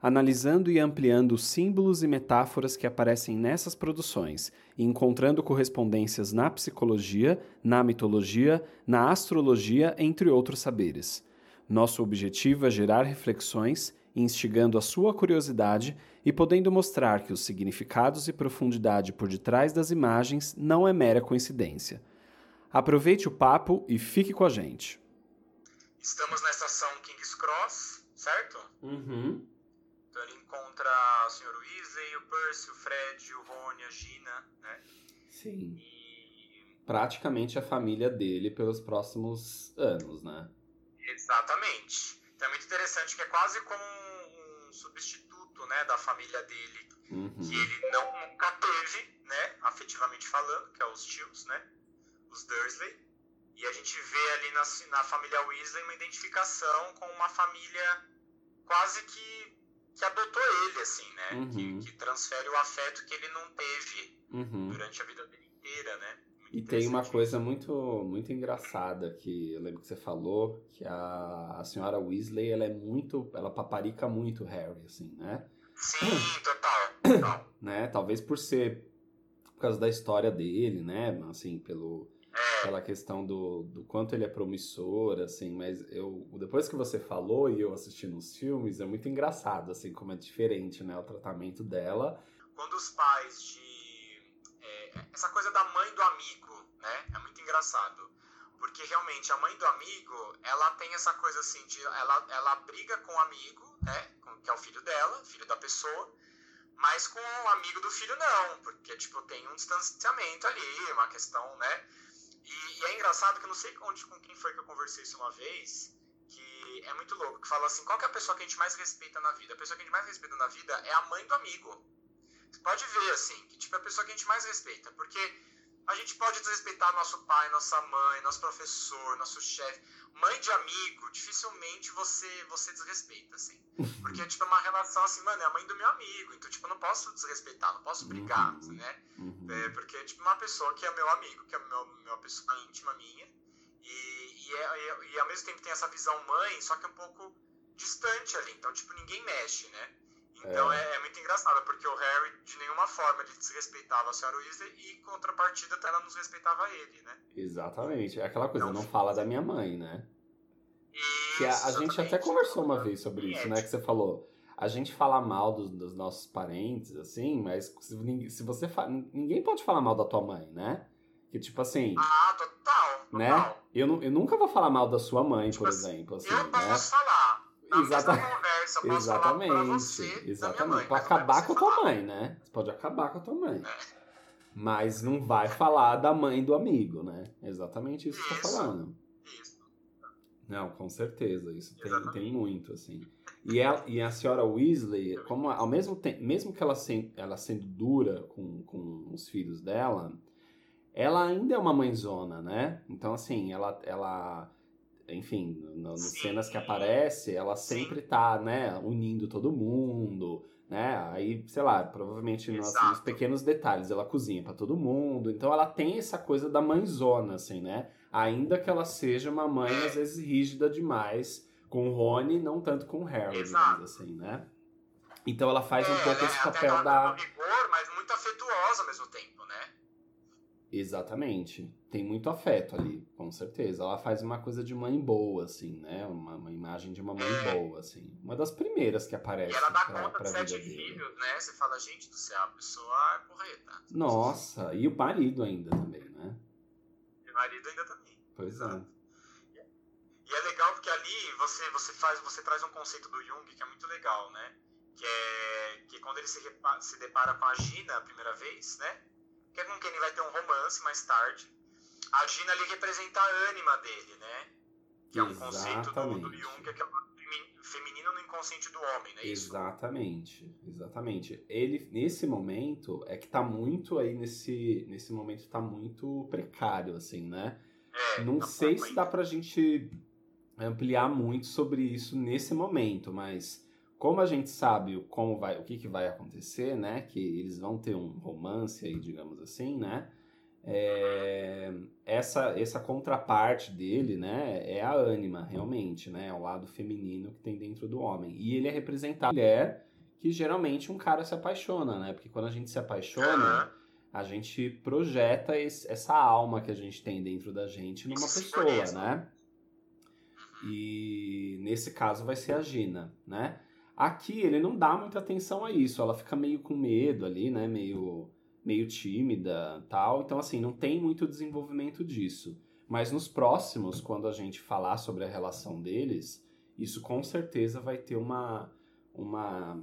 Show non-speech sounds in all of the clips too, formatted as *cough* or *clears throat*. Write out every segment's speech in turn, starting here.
analisando e ampliando os símbolos e metáforas que aparecem nessas produções e encontrando correspondências na psicologia, na mitologia, na astrologia, entre outros saberes. Nosso objetivo é gerar reflexões, instigando a sua curiosidade e podendo mostrar que os significados e profundidade por detrás das imagens não é mera coincidência. Aproveite o papo e fique com a gente. Estamos na estação King's Cross, certo? Uhum. O Sr. Weasley, o Percy, o Fred, o Rony, a Gina, né? Sim. E... Praticamente a família dele pelos próximos anos, né? Exatamente. Então é muito interessante que é quase como um, um substituto, né, da família dele, Uhum. que ele não, nunca teve, né, afetivamente falando, que é os tios, né, os Dursley. E a gente vê ali na, na família Weasley uma identificação com uma família quase que, que adotou ele, assim, né? Uhum. Que, que transfere o afeto que ele não teve Uhum. durante a vida dele inteira, né? Muito E tem uma coisa muito, muito engraçada que eu lembro que você falou, que a, a senhora Weasley, ela é muito, ela paparica muito o Harry, assim, né? Sim, *coughs* total, *coughs* total. né? Talvez por ser, por causa da história dele, né? Assim, pelo, pela questão do, do quanto ele é promissor, assim, mas eu, depois que você falou e eu assisti nos filmes, é muito engraçado, assim, como é diferente, né? O tratamento dela. quando os pais de. é, essa coisa da mãe do amigo, né? É muito engraçado. Porque realmente a mãe do amigo, ela tem essa coisa assim de. Ela, ela briga com o amigo, né? Que é o filho dela, filho da pessoa. Mas com o amigo do filho não, porque tipo tem um distanciamento ali, uma questão, né? E, e é engraçado que eu não sei onde com quem foi que eu conversei isso uma vez, que é muito louco, que fala assim, qual que é a pessoa que a gente mais respeita na vida? A pessoa que a gente mais respeita na vida é a mãe do amigo. Você pode ver, assim, que tipo, é a pessoa que a gente mais respeita. Porque a gente pode desrespeitar nosso pai, nossa mãe, nosso professor, nosso chefe. Mãe de amigo, dificilmente você, você desrespeita, assim. *laughs* Porque, tipo, é uma relação assim, mano, é a mãe do meu amigo. Então, tipo, eu não posso desrespeitar, não posso brigar, Uhum. né? Uhum. É, porque é tipo uma pessoa que é meu amigo, que é meu, uma pessoa íntima minha. E, e, é- e, e ao mesmo tempo tem essa visão mãe, só que é um pouco distante ali. Então, tipo, ninguém mexe, né? Então é, é muito engraçado, porque o Harry, de nenhuma forma, ele desrespeitava a senhora Weasley e, em contrapartida, ela nos respeitava ele, né? Exatamente. É aquela coisa, Não. não fala da minha mãe, né? E Que a, a gente até conversou uma vez sobre isso, né? Que você falou. A gente fala mal dos, dos nossos parentes, assim, mas se, se você. Ninguém pode falar mal da tua mãe, né? Que tipo assim, Ah, total, total. né? Eu, eu nunca vou falar mal da sua mãe, Tipo por assim, exemplo, assim, eu né? posso falar. Na Eu posso Exatamente. falar pra você exatamente. mãe. pra é acabar com a tua mãe, né? Você pode acabar com a tua mãe. É. Mas não vai falar da mãe do amigo, né? Exatamente isso que você tá Isso. falando. Isso. Não, com certeza, isso tem, tem muito, assim. E, ela, e a senhora Weasley, como ao mesmo tempo, mesmo que ela, sem, ela sendo dura com, com os filhos dela, ela ainda é uma mãezona, né? Então, assim, ela, ela enfim, nas cenas que aparece, ela sempre tá, né, unindo todo mundo, né? Aí, sei lá, provavelmente nos, nos pequenos detalhes, ela cozinha pra todo mundo. Então, ela tem essa coisa da mãezona, assim, né? Ainda que ela seja uma mãe, É. às vezes, rígida demais com o Rony, não tanto com o Harry, Exato. assim, né? Então ela faz um É, pouco né? esse Até papel da. rigor, mas muito afetuosa ao mesmo tempo, né? Exatamente. Tem muito afeto ali, com certeza. Ela faz uma coisa de mãe boa, assim, né? Uma, uma imagem de uma mãe É. boa, assim. Uma das primeiras que aparece E ela dá pra, conta pra de vida sete dele. filhos, né? Você fala, gente do céu, a pessoa é porreta. Nossa, e o marido ainda também, né? E o marido ainda também. Pois é. E é legal porque ali você, você faz, você traz um conceito do Jung que é muito legal, né? Que é que quando ele se, repa- se depara com a Gina a primeira vez, né? Que é com quem ele vai ter um romance mais tarde. A Gina ali representa a ânima dele, né? Que é um conceito do, do Exatamente. Jung, que é o feminino no inconsciente do homem, né? Exatamente, exatamente. Ele, nesse momento, é que tá muito aí, nesse, nesse momento tá muito precário, assim, né? É, Não tá sei se dá pra gente ampliar muito sobre isso nesse momento, mas como a gente sabe o, como vai, o que, que vai acontecer, né? Que eles vão ter um romance aí, digamos assim, né? É, essa, essa contraparte dele, né, é a ânima, realmente, né? É o lado feminino que tem dentro do homem. E ele é representado mulher que geralmente um cara se apaixona, né? Porque quando a gente se apaixona, a gente projeta esse- essa alma que a gente tem dentro da gente numa pessoa, né? E nesse caso vai ser a Gina, né? Aqui ele não dá muita atenção a isso, ela fica meio com medo ali, né? Meio, meio tímida tal. Então, assim, não tem muito desenvolvimento disso. Mas nos próximos, quando a gente falar sobre a relação deles, isso com certeza vai ter uma. uma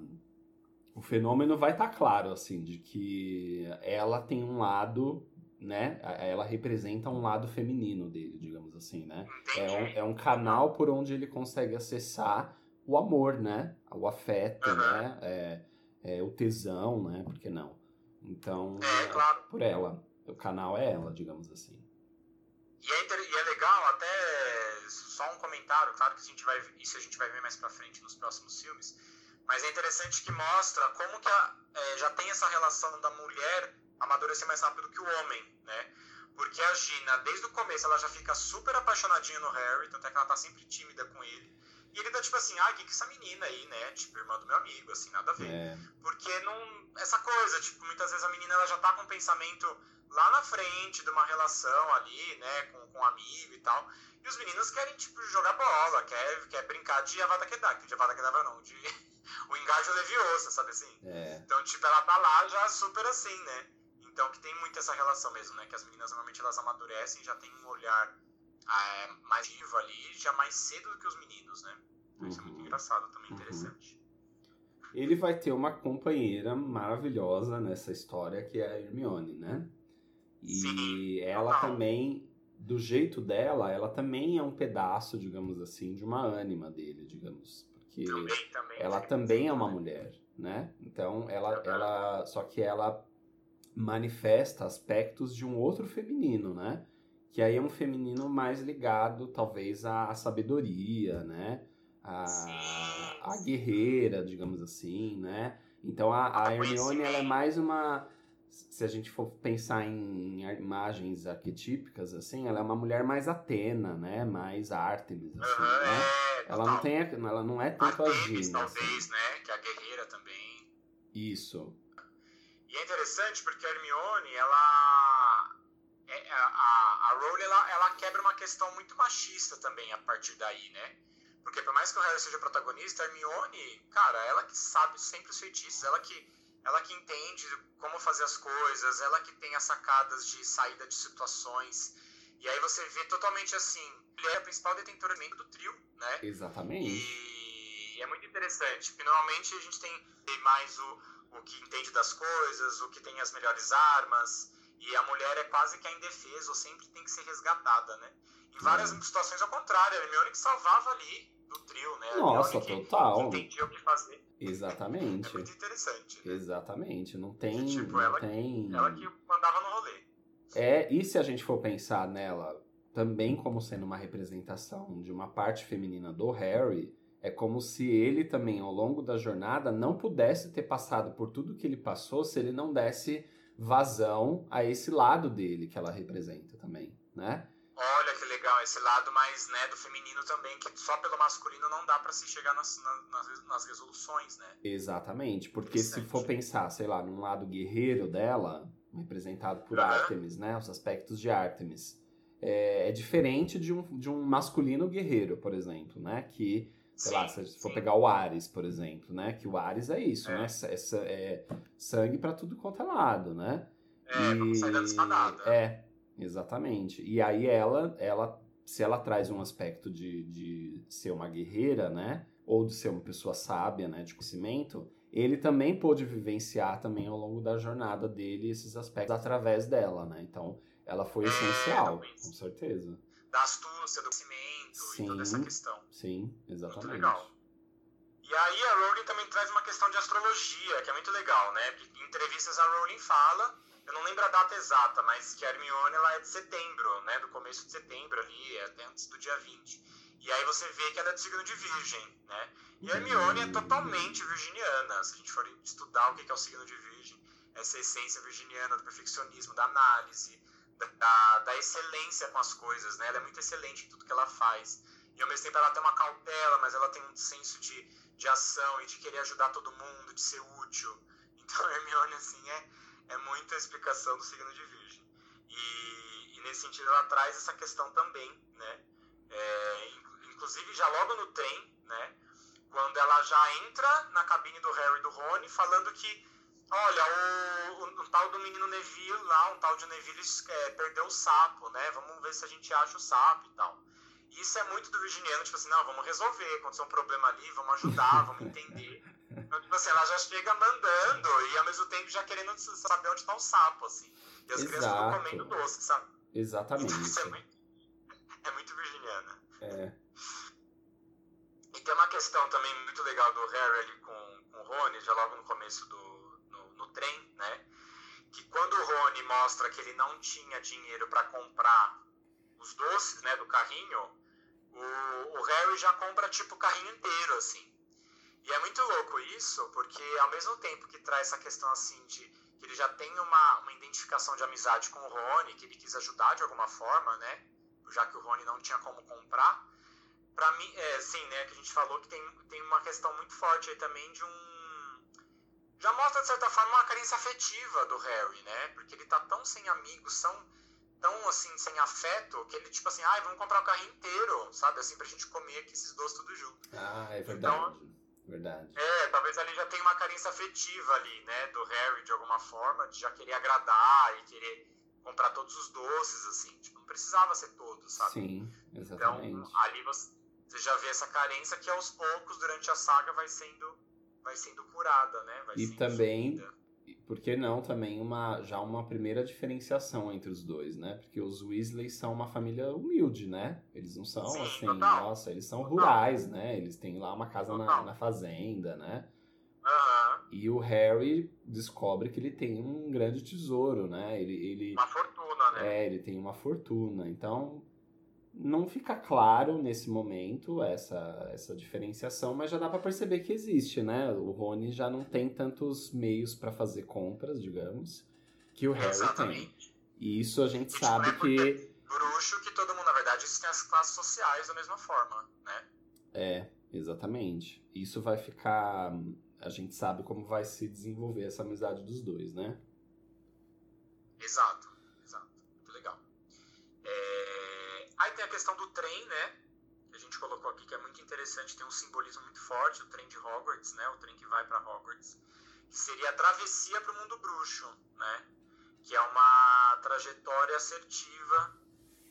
o fenômeno vai estar claro, assim, de que ela tem um lado, né? Ela representa um lado feminino dele, digamos assim, né? É um, é um canal por onde ele consegue acessar o amor, né? O afeto, né? É, é, o tesão, né? Por que não? Então, É, claro. por ela. O canal é ela, digamos assim. E é, e é legal, até só um comentário, claro que a gente vai, isso a gente vai ver mais pra frente nos próximos filmes, mas é interessante que mostra como que a- é, já tem essa relação da mulher amadurecer mais rápido que o homem, né? Porque a Gina, desde o começo, ela já fica super apaixonadinha no Harry, tanto é que ela tá sempre tímida com ele. E ele tá tipo assim, ah, que que essa menina aí, né? Tipo, irmã do meu amigo, assim, nada a ver. É, Porque não. Essa coisa, tipo, muitas vezes a menina ela já tá com um pensamento lá na frente de uma relação ali, né, com, com um amigo e tal. E os meninos querem, tipo, jogar bola, quer, quer brincar de Avada Kedavra, de Avada Kedavra não, de *laughs* o engajo leviosa, sabe assim? é, Então, tipo, ela tá lá já super assim, né? Então, que tem muito essa relação mesmo, né? Que as meninas normalmente elas amadurecem, já tem um olhar ah, mais vivo ali, já mais cedo do que os meninos, né? Então, Isso é muito Uhum. engraçado também, Uhum. interessante. ele vai ter uma companheira maravilhosa nessa história que é a Hermione, né? E Sim, ela total. também, do jeito dela, ela também é um pedaço, digamos assim, de uma ânima dele, digamos. Porque Também, também. ela também é uma mulher, né? Então ela, ela, só que ela manifesta aspectos de um outro feminino, né? Que aí é um feminino mais ligado, talvez, à sabedoria, né? A, a guerreira, digamos assim, né? Então a, a Hermione ela é mais uma, se a gente for pensar em imagens arquetípicas assim, ela é uma mulher mais Atena, né? Mais Artemis, assim, Aham, né? é, Ela não tem, a- ela não é tanto a Artemis, Gina, talvez, assim. né? Que é a guerreira também. Isso. E é interessante porque a Hermione, ela. É- a, a, a Rowling, ela, ela quebra uma questão muito machista também a partir daí, né? Porque por mais que o Harry seja protagonista, a Hermione, cara, ela que sabe sempre os feitiços, ela que, ela que entende como fazer as coisas, ela que tem as sacadas de saída de situações. E aí você vê totalmente assim, ele é a principal detentora do trio, né? Exatamente. E é muito interessante, porque normalmente a gente tem mais o, o que entende das coisas, o que tem as melhores armas, e a mulher é quase que a indefesa, ou sempre tem que ser resgatada, né? Em várias É. situações, ao contrário, a Hermione que salvava ali do trio, né? A Nossa, total. que entendia o que fazer. É Exatamente. muito interessante. né? Exatamente. Não tem. Tipo, não ela- tem... Ela que mandava no rolê. É, e se a gente for pensar nela também como sendo uma representação de uma parte feminina do Harry, é como se ele também, ao longo da jornada, não pudesse ter passado por tudo que ele passou se ele não desse vazão a esse lado dele que ela representa também, né? Olha que legal, esse lado mais né, do feminino também, que só pelo masculino não dá pra se chegar nas, na- nas, nas resoluções, né? Exatamente, porque se for pensar, sei lá, num lado guerreiro dela, representado por Aham. Artemis, né? Os aspectos de Artemis. É, é diferente de um, de um masculino guerreiro, por exemplo, né? Que, sei lá, se for sim. pegar o Ares, por exemplo, né? Que o Ares é isso, É. né? É, é sangue pra tudo quanto é lado, né? É, vamos sair espadada. É, exatamente. E aí ela, ela, se ela traz um aspecto de, de ser uma guerreira, né? Ou de ser uma pessoa sábia, né? De conhecimento, ele também pôde vivenciar também ao longo da jornada dele esses aspectos através dela, né? Então, ela foi É, essencial, talvez. com certeza. Da astúcia, do conhecimento e toda essa Sim. questão. Sim, Muito exatamente. legal. E aí a Rowling também traz uma questão de astrologia, que é muito legal, né? Em entrevistas a Rowling fala, eu não lembro a data exata, mas que a Hermione ela é de setembro, né? Do começo de setembro ali, até antes do dia 20. E aí você vê que ela é do signo de Virgem, né? E a Hermione é totalmente virginiana. Se a gente for estudar o que é o signo de Virgem, essa essência virginiana do perfeccionismo, da análise, da, da excelência com as coisas, né? Ela é muito excelente em tudo que ela faz. E ao mesmo tempo ela tem uma cautela, mas ela tem um senso de, de ação e de querer ajudar todo mundo, de ser útil. *laughs* Então Hermione, assim, é, é muita explicação do signo de Virgem. E, e nesse sentido ela traz essa questão também, né? É, inclusive já logo no trem, né? Quando ela já entra na cabine do Harry e do Rony falando que, olha, o, o, o tal do menino Neville lá, um tal de Neville é, perdeu o sapo, né? Vamos ver se a gente acha o sapo e tal. Isso é muito do virginiano, tipo assim, não, vamos resolver, aconteceu um problema ali, vamos ajudar, vamos *laughs* entender. Então, tipo assim, ela já chega mandando e ao mesmo tempo já querendo saber onde está o sapo, assim. E as Exato. crianças ficam comendo doce, sabe? Exatamente. Então, isso é muito, é muito virginiana. É. E tem uma questão também muito legal do Harry ali com, com o Rony, já logo no começo do trem, né? Que quando o Rony mostra que ele não tinha dinheiro para comprar os doces, né, do carrinho, o, o Harry já compra tipo o carrinho inteiro, assim. E é muito louco isso, porque ao mesmo tempo que traz essa questão assim de que ele já tem uma, uma identificação de amizade com o Rony, que ele quis ajudar de alguma forma, né? Já que o Rony não tinha como comprar. Pra mim, é, sim, né? Que a gente falou que tem, tem uma questão muito forte aí também de um. Já mostra, de certa forma, uma carência afetiva do Harry, né? Porque ele tá tão sem amigos, são tão assim, sem afeto, que ele, tipo assim, ai, ah, vamos comprar o carrinho inteiro, sabe? Assim, pra gente comer aqui esses doces tudo junto. Ah, é verdade. Então, Verdade. É, talvez ali já tenha uma carência afetiva ali, né, do Harry, de alguma forma, de já querer agradar e querer comprar todos os doces, assim. Tipo, não precisava ser todos, sabe? Sim, exatamente. Então, ali você, você já vê essa carência que aos poucos, durante a saga, vai sendo, vai sendo curada, né? Vai e também, sumida por que não também uma já uma primeira diferenciação entre os dois, né? Porque os Weasley são uma família humilde, né? Eles não são Sim, assim, total. nossa, eles são Total. rurais, né? Eles têm lá uma casa na, na fazenda, né? Aham. E o Harry descobre que ele tem um grande tesouro, né? Ele, ele Uma fortuna, né? é, ele tem uma fortuna. Então, não fica claro nesse momento essa, essa diferenciação, mas já dá pra perceber que existe, né? O Rony já não tem tantos meios pra fazer compras, digamos, que o Harry tem. Exatamente. E isso a gente E, sabe tipo, é que Bruxo que todo mundo, na verdade, existem as classes sociais da mesma forma, né? é, exatamente. Isso vai ficar, a gente sabe como vai se desenvolver essa amizade dos dois, né? Exato. Questão do trem, né? Que a gente colocou aqui, que é muito interessante, tem um simbolismo muito forte, o trem de Hogwarts, né? O trem que vai para Hogwarts. Que seria a travessia para o mundo bruxo, né? Que é uma trajetória assertiva,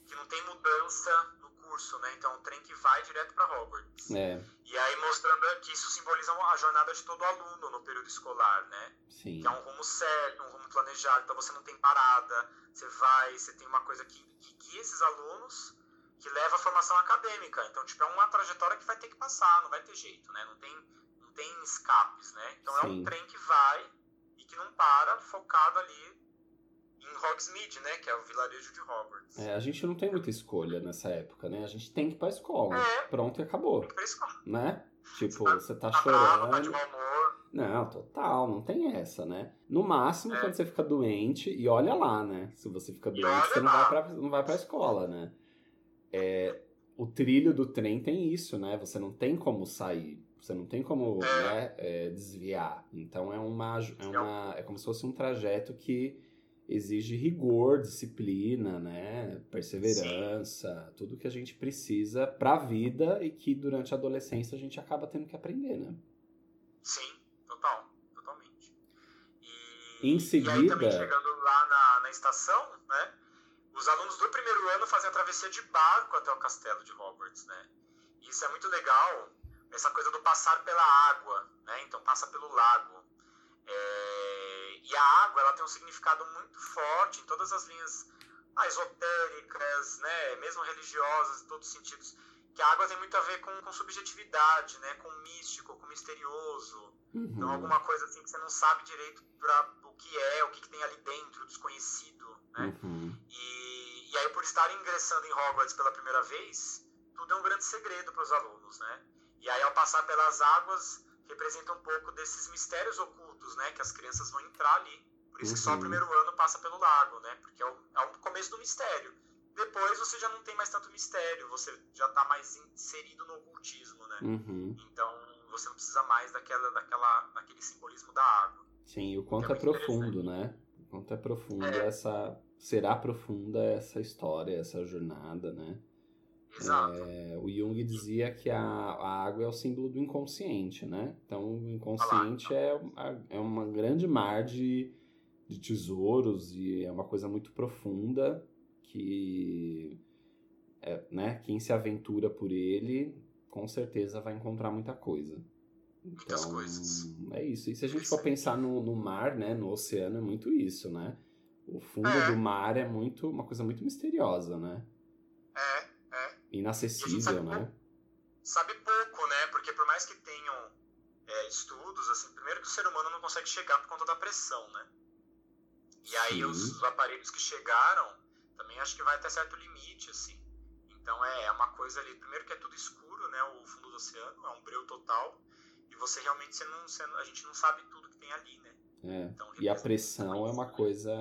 que não tem mudança no curso, né? Então, é um trem que vai direto para Hogwarts. É, E aí mostrando que isso simboliza a jornada de todo aluno no período escolar, né? sim. que é um rumo certo, um rumo planejado, então você não tem parada, você vai, você tem uma coisa que, que guia esses alunos, que leva à formação acadêmica. Então, tipo, é uma trajetória que vai ter que passar, não vai ter jeito, né? Não tem, não tem escapes, né? Então é Sim. um trem que vai e que não para, focado ali em Hogsmeade, né? Que é o vilarejo de Hogwarts. É, a gente não tem muita escolha nessa época, né? A gente tem que ir pra escola. É. Pronto e acabou, Tem que ir pra escola. né? Tipo, Tá- você tá Tá bravo, tá de chorando. mau humor. Não, total, não tem essa, né? No máximo, É. quando você fica doente, e olha lá, né? Se você fica doente, você não lá. vai, pra, não vai pra escola, né? É, o trilho do trem tem isso, né? Você não tem como sair, você não tem como né, é, desviar. Então é uma, é uma. É como se fosse um trajeto que exige rigor, disciplina, né? Perseverança, tudo que a gente precisa pra vida e que durante a adolescência a gente acaba tendo que aprender, né? Sim, total, totalmente. E, Em E aí seguida- também chegando lá na, na estação, né? Os alunos do primeiro ano fazem a travessia de barco até o castelo de Hogwarts, né? E isso é muito legal, essa coisa do passar pela água, né? Então passa pelo lago. É, E a água, ela tem um significado muito forte em todas as linhas ah, esotéricas, né? Mesmo religiosas, em todos os sentidos. que a água tem muito a ver com, com subjetividade, né? Com místico, com misterioso. Uhum. Então, alguma coisa assim que você não sabe direito pra, o que é, o que, que tem ali dentro, desconhecido, né? Uhum. E, e aí, por estar ingressando em Hogwarts pela primeira vez, tudo é um grande segredo para os alunos, né? E aí, ao passar pelas águas, representa um pouco desses mistérios ocultos, né? Que as crianças vão entrar ali. Por isso uhum. que só o uhum. primeiro ano passa pelo lago, né? Porque é o, é o começo do mistério. Depois você já não tem mais tanto mistério, você já está mais inserido no ocultismo, né? Uhum. Então você não precisa mais daquela, daquela, daquele simbolismo da água. Sim, o quanto é, é profundo, né? O quanto é profundo é. essa. Será profunda essa história, essa jornada, né? Exato. É, o Jung dizia que a, a, água é o símbolo do inconsciente, né? Então, o inconsciente é, é uma grande mar de, de tesouros e é uma coisa muito profunda que, é, né? Quem se aventura por ele, com certeza vai encontrar muita coisa. Muitas então, coisas. É isso. E se a gente for pensar no, no mar, né? No oceano, é muito isso, né? O fundo é. do mar é muito uma coisa muito misteriosa, né? É inacessível, sabe né? Pouco, sabe pouco, né? Porque por mais que tenham é, estudos, assim, primeiro que o ser humano não consegue chegar por conta da pressão, né? E aí os, os, aparelhos que chegaram, também acho que vai até certo limite, assim. Então é, é uma coisa ali, primeiro que é tudo escuro, né? O fundo do oceano, é um breu total. E você realmente, você não, você, a gente não sabe tudo que tem ali, né? É. Então, e a pressão é uma coisa,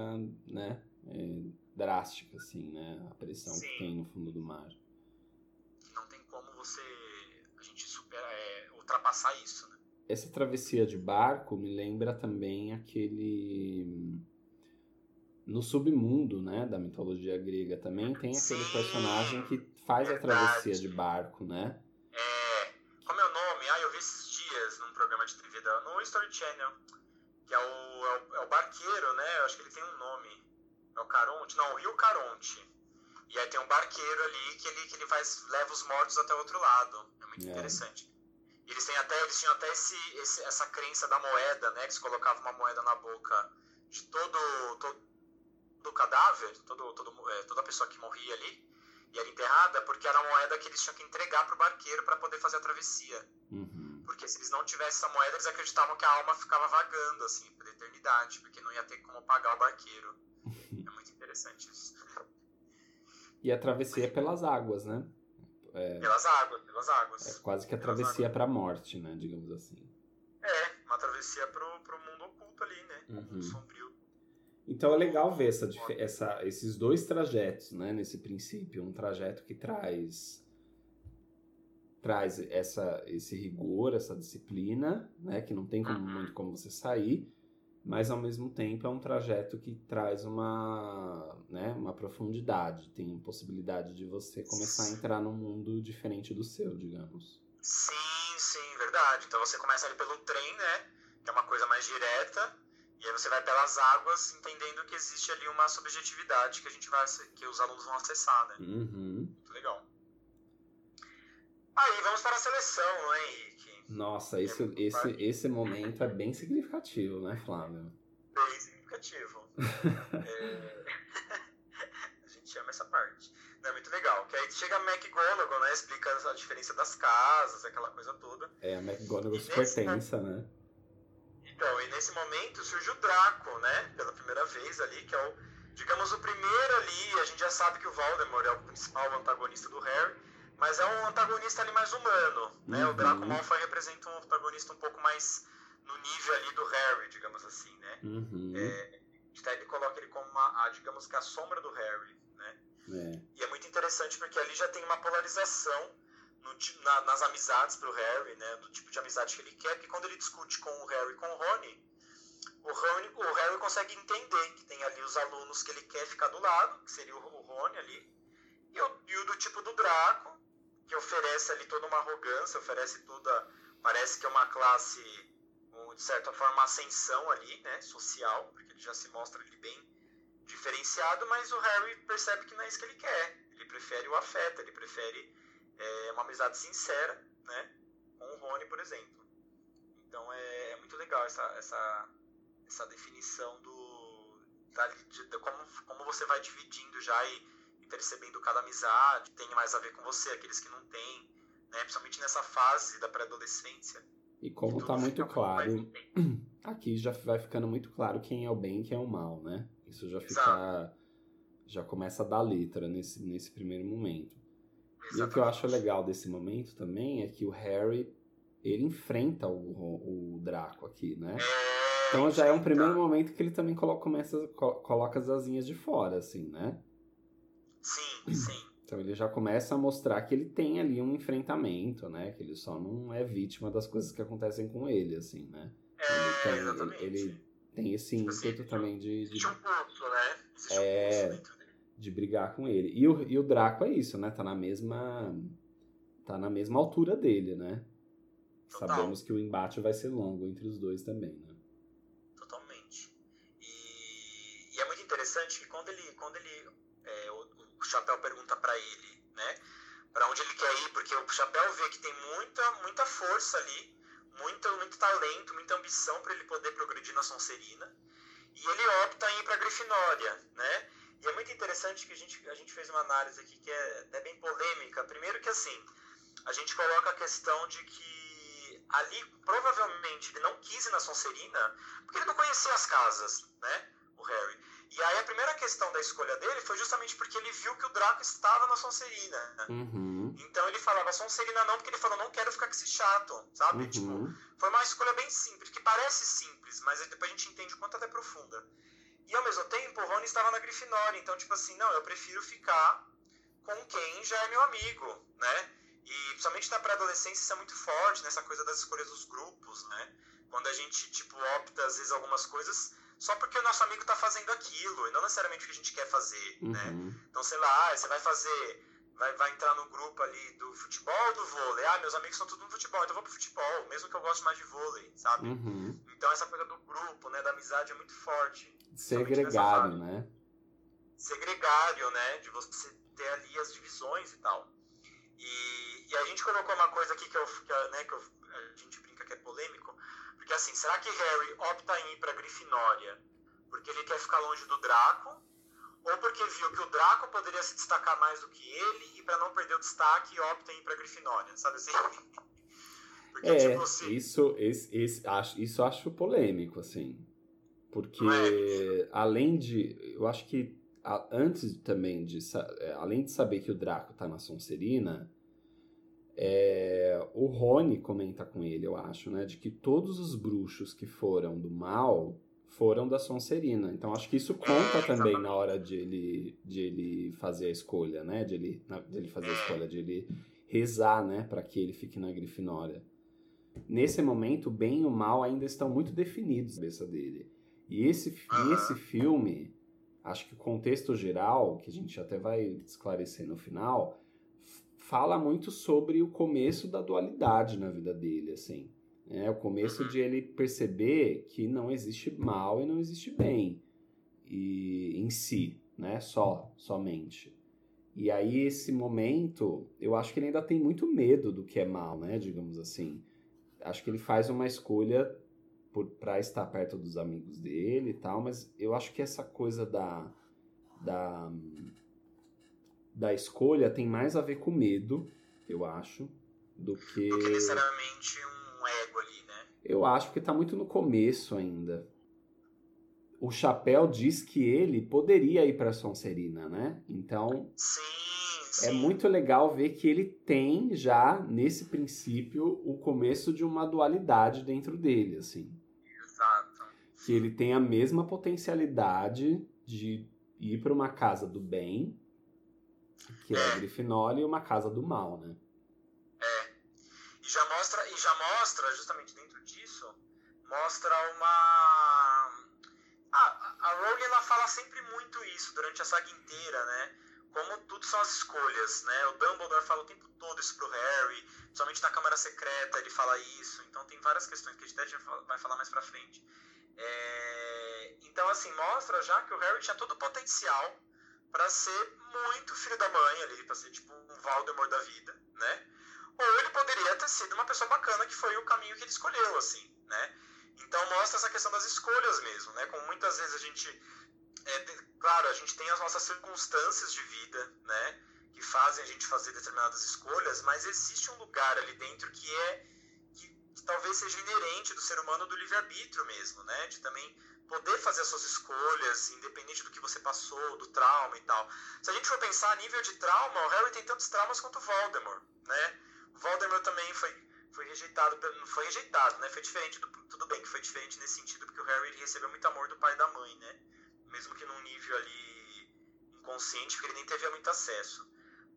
né? É drástica, assim, né? A pressão Sim. que tem no fundo do mar você a gente supera, é, ultrapassar isso. Né? Essa travessia de barco me lembra também aquele no submundo, né, da mitologia grega também tem aquele Sim, personagem que faz verdade. a travessia de barco, né? É, como é o nome? Ah, eu vi esses dias num programa de TV da, no History Channel, barqueiro, né? Eu acho que ele tem um nome. É o Caronte? Não, o Rio Caronte. E aí tem um barqueiro ali que ele, que ele faz, leva os mortos até o outro lado. É muito é. interessante. E eles, têm até, eles tinham até esse, esse, essa crença da moeda, né? Que eles colocavam uma moeda na boca de todo, todo, todo cadáver, todo, todo, é, toda pessoa que morria ali e era enterrada, porque era a moeda que eles tinham que entregar pro barqueiro para poder fazer a travessia. Uhum. Porque se eles não tivessem essa moeda, eles acreditavam que a alma ficava vagando, assim, por eternidade, porque não ia ter como pagar o barqueiro. é muito interessante isso. E a travessia é pelas águas, né? É, pelas águas, pelas águas. É quase que a travessia para a morte, né? Digamos assim. É, uma travessia pro, pro mundo oculto ali, né? Uhum. Mundo sombrio. Então é legal ver essa, essa, esses dois trajetos, né? Nesse princípio. Um trajeto que traz traz essa, esse rigor, essa disciplina, né? Que não tem como, muito como você sair mas ao mesmo tempo é um trajeto que traz uma, né, uma profundidade, tem possibilidade de você começar a entrar num mundo diferente do seu, digamos. Sim, sim, verdade. Então você começa ali pelo trem, né, que é uma coisa mais direta, e aí você vai pelas águas, entendendo que existe ali uma subjetividade que a gente vai, que os alunos vão acessar, né? Uhum. Aí vamos para a seleção, não é, Henrique? Nossa, esse, esse, esse momento é bem significativo, né, Flávio? Bem significativo. *laughs* é... *laughs* a gente ama essa parte. Não, é muito legal. Que aí chega a McGonagall, né? Explica a diferença das casas, aquela coisa toda. É, a McGonagall super nesse... tensa, né? Então, e nesse momento surge o Draco, né? Pela primeira vez ali, que é o, digamos, o primeiro ali. A gente já sabe que o Voldemort é o principal antagonista do Harry mas é um antagonista ali mais humano, né? Uhum. O Draco Malfoy representa um antagonista um pouco mais no nível ali do Harry, digamos assim, né? Uhum. É, ele coloca ele como uma, a, digamos que a sombra do Harry, né? É. E é muito interessante porque ali já tem uma polarização no, na, nas amizades pro Harry, né? Do tipo de amizade que ele quer, porque quando ele discute com o Harry e com o Rony, o, Rony, o Harry consegue entender que tem ali os alunos que ele quer ficar do lado, que seria o, o Rony ali, e o, e o do tipo do Draco, que oferece ali toda uma arrogância, oferece toda. Parece que é uma classe, de certa forma, ascensão ali, né, social, porque ele já se mostra ali bem diferenciado, mas o Harry percebe que não é isso que ele quer. Ele prefere o afeto, ele prefere é, uma amizade sincera, né, com o Rony, por exemplo. Então é, é muito legal essa, essa, essa definição do. Da, de, de, como, como você vai dividindo já e percebendo cada amizade, tem mais a ver com você, aqueles que não têm, né? Principalmente nessa fase da pré-adolescência. E como está muito claro, *clears throat* aqui já vai ficando muito claro quem é o bem e quem é o mal, né? Isso já fica. Exato. Já começa a dar letra nesse, nesse primeiro momento. Exatamente. E o que eu acho legal desse momento também é que o Harry ele enfrenta o, o Draco aqui, né? É, então já é um primeiro momento que ele também coloca, começa, coloca as asinhas de fora, assim, né? Sim, sim. Então ele já começa a mostrar que ele tem ali um enfrentamento, né? Que ele só não é vítima das coisas que acontecem com ele, assim, né? É, ele tem, exatamente. Ele, ele tem esse tipo ímpeto assim, também de. de... um ponto, né? Existe é, um de brigar com ele. E o, e o Draco é isso, né? Tá na mesma. Tá na mesma altura dele, né? Total. Sabemos que o embate vai ser longo entre os dois também, né? Totalmente. E, e é muito interessante que quando ele, quando ele Chapéu pergunta para ele, né? Para onde ele quer ir, porque o Chapéu vê que tem muita, muita força ali, muito, muito talento, muita ambição para ele poder progredir na Sonserina. E ele opta em ir para Grifinória, né? E é muito interessante que a gente, a gente fez uma análise aqui que é, é bem polêmica. Primeiro que assim, a gente coloca a questão de que ali provavelmente ele não quis ir na Sonserina porque ele não conhecia as casas, né? O Harry. E aí a primeira questão da escolha dele foi justamente porque ele viu que o Draco estava na Sonserina. Uhum. Então ele falava Sonserina não, porque ele falou, não quero ficar com esse chato, sabe? Uhum. Tipo, foi uma escolha bem simples, que parece simples, mas depois a gente entende o quanto ela é profunda. E ao mesmo tempo, o Rony estava na Grifinória, então tipo assim, não, eu prefiro ficar com quem já é meu amigo, né? E principalmente na pré-adolescência isso é muito forte, nessa coisa das escolhas dos grupos, né? Quando a gente, tipo, opta às vezes algumas coisas só porque o nosso amigo está fazendo aquilo, e não necessariamente o que a gente quer fazer, né? uhum. né? Então, sei lá, ah, você vai fazer, vai, vai entrar no grupo ali do futebol ou do vôlei? Ah, meus amigos são tudo no futebol, então eu vou pro futebol, mesmo que eu goste mais de vôlei, sabe? Uhum. Então, essa coisa do grupo, né, da amizade é muito forte. Segregário, né? Segregário, né? De você ter ali as divisões e tal. E, e a gente colocou uma coisa aqui que, eu, que, né, que eu, a gente brinca que é polêmico, porque assim, será que Harry opta em ir pra Grifinória porque ele quer ficar longe do Draco? Ou porque viu que o Draco poderia se destacar mais do que ele e para não perder o destaque opta em ir pra Grifinória, sabe assim? *laughs* Porque, é, tipo, assim, isso, esse, esse, acho, isso acho polêmico, assim. Porque, é. além de. Eu acho que, antes também de. É, além de saber que o Draco tá na Sonserina, é, o Rony comenta com ele, eu acho, né, de que todos os bruxos que foram do mal foram da Sonserina. Então acho que isso conta também na hora de ele, de ele fazer a escolha, né, de ele, de ele fazer a escolha, de ele rezar, né, para que ele fique na Grifinória. Nesse momento, o bem e o mal ainda estão muito definidos na cabeça dele. E esse, esse filme, acho que o contexto geral, que a gente até vai esclarecer no final, fala muito sobre o começo da dualidade na vida dele, assim. É o começo de ele perceber que não existe mal e não existe bem e em si, né? Só, somente. E aí esse momento, eu acho que ele ainda tem muito medo do que é mal, né? Digamos assim. Acho que ele faz uma escolha para estar perto dos amigos dele e tal, mas eu acho que essa coisa da da da escolha tem mais a ver com medo, eu acho, do que. Do que necessariamente um ego ali, né? Eu acho que tá muito no começo ainda. O Chapéu diz que ele poderia ir para Sonserina, né? Então. Sim, sim. É muito legal ver que ele tem já, nesse princípio, o começo de uma dualidade dentro dele, assim. Exato. Que ele tem a mesma potencialidade de ir para uma casa do bem que é, a Grifinória e uma casa do mal, né? É. E já mostra, e já mostra, justamente dentro disso, mostra uma. Ah, a Rowling ela fala sempre muito isso durante a saga inteira, né? Como tudo são as escolhas, né? O Dumbledore fala o tempo todo isso pro Harry, principalmente na Câmara Secreta ele fala isso. Então tem várias questões que a gente até vai falar mais pra frente. É... Então, assim, mostra já que o Harry tinha todo o potencial para ser muito filho da mãe ali, pra ser tipo um Voldemort da vida, né? Ou ele poderia ter sido uma pessoa bacana, que foi o caminho que ele escolheu, assim, né? Então mostra essa questão das escolhas mesmo, né? Como muitas vezes a gente. É, claro, a gente tem as nossas circunstâncias de vida, né? Que fazem a gente fazer determinadas escolhas, mas existe um lugar ali dentro que é que, que talvez seja inerente do ser humano do livre-arbítrio mesmo, né? De também poder fazer as suas escolhas, independente do que você passou, do trauma e tal. Se a gente for pensar a nível de trauma, o Harry tem tantos traumas quanto o Voldemort, né? O Voldemort também foi, foi rejeitado, não foi rejeitado, né? Foi diferente, do, tudo bem que foi diferente nesse sentido, porque o Harry recebeu muito amor do pai e da mãe, né? Mesmo que num nível ali inconsciente, porque ele nem teve muito acesso.